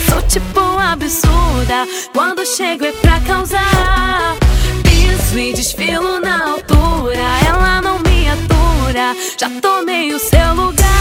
sou tipo absurda. Quando chego é pra causar. Piso e desfilo na altura, ela não me atura. Já tomei o seu lugar.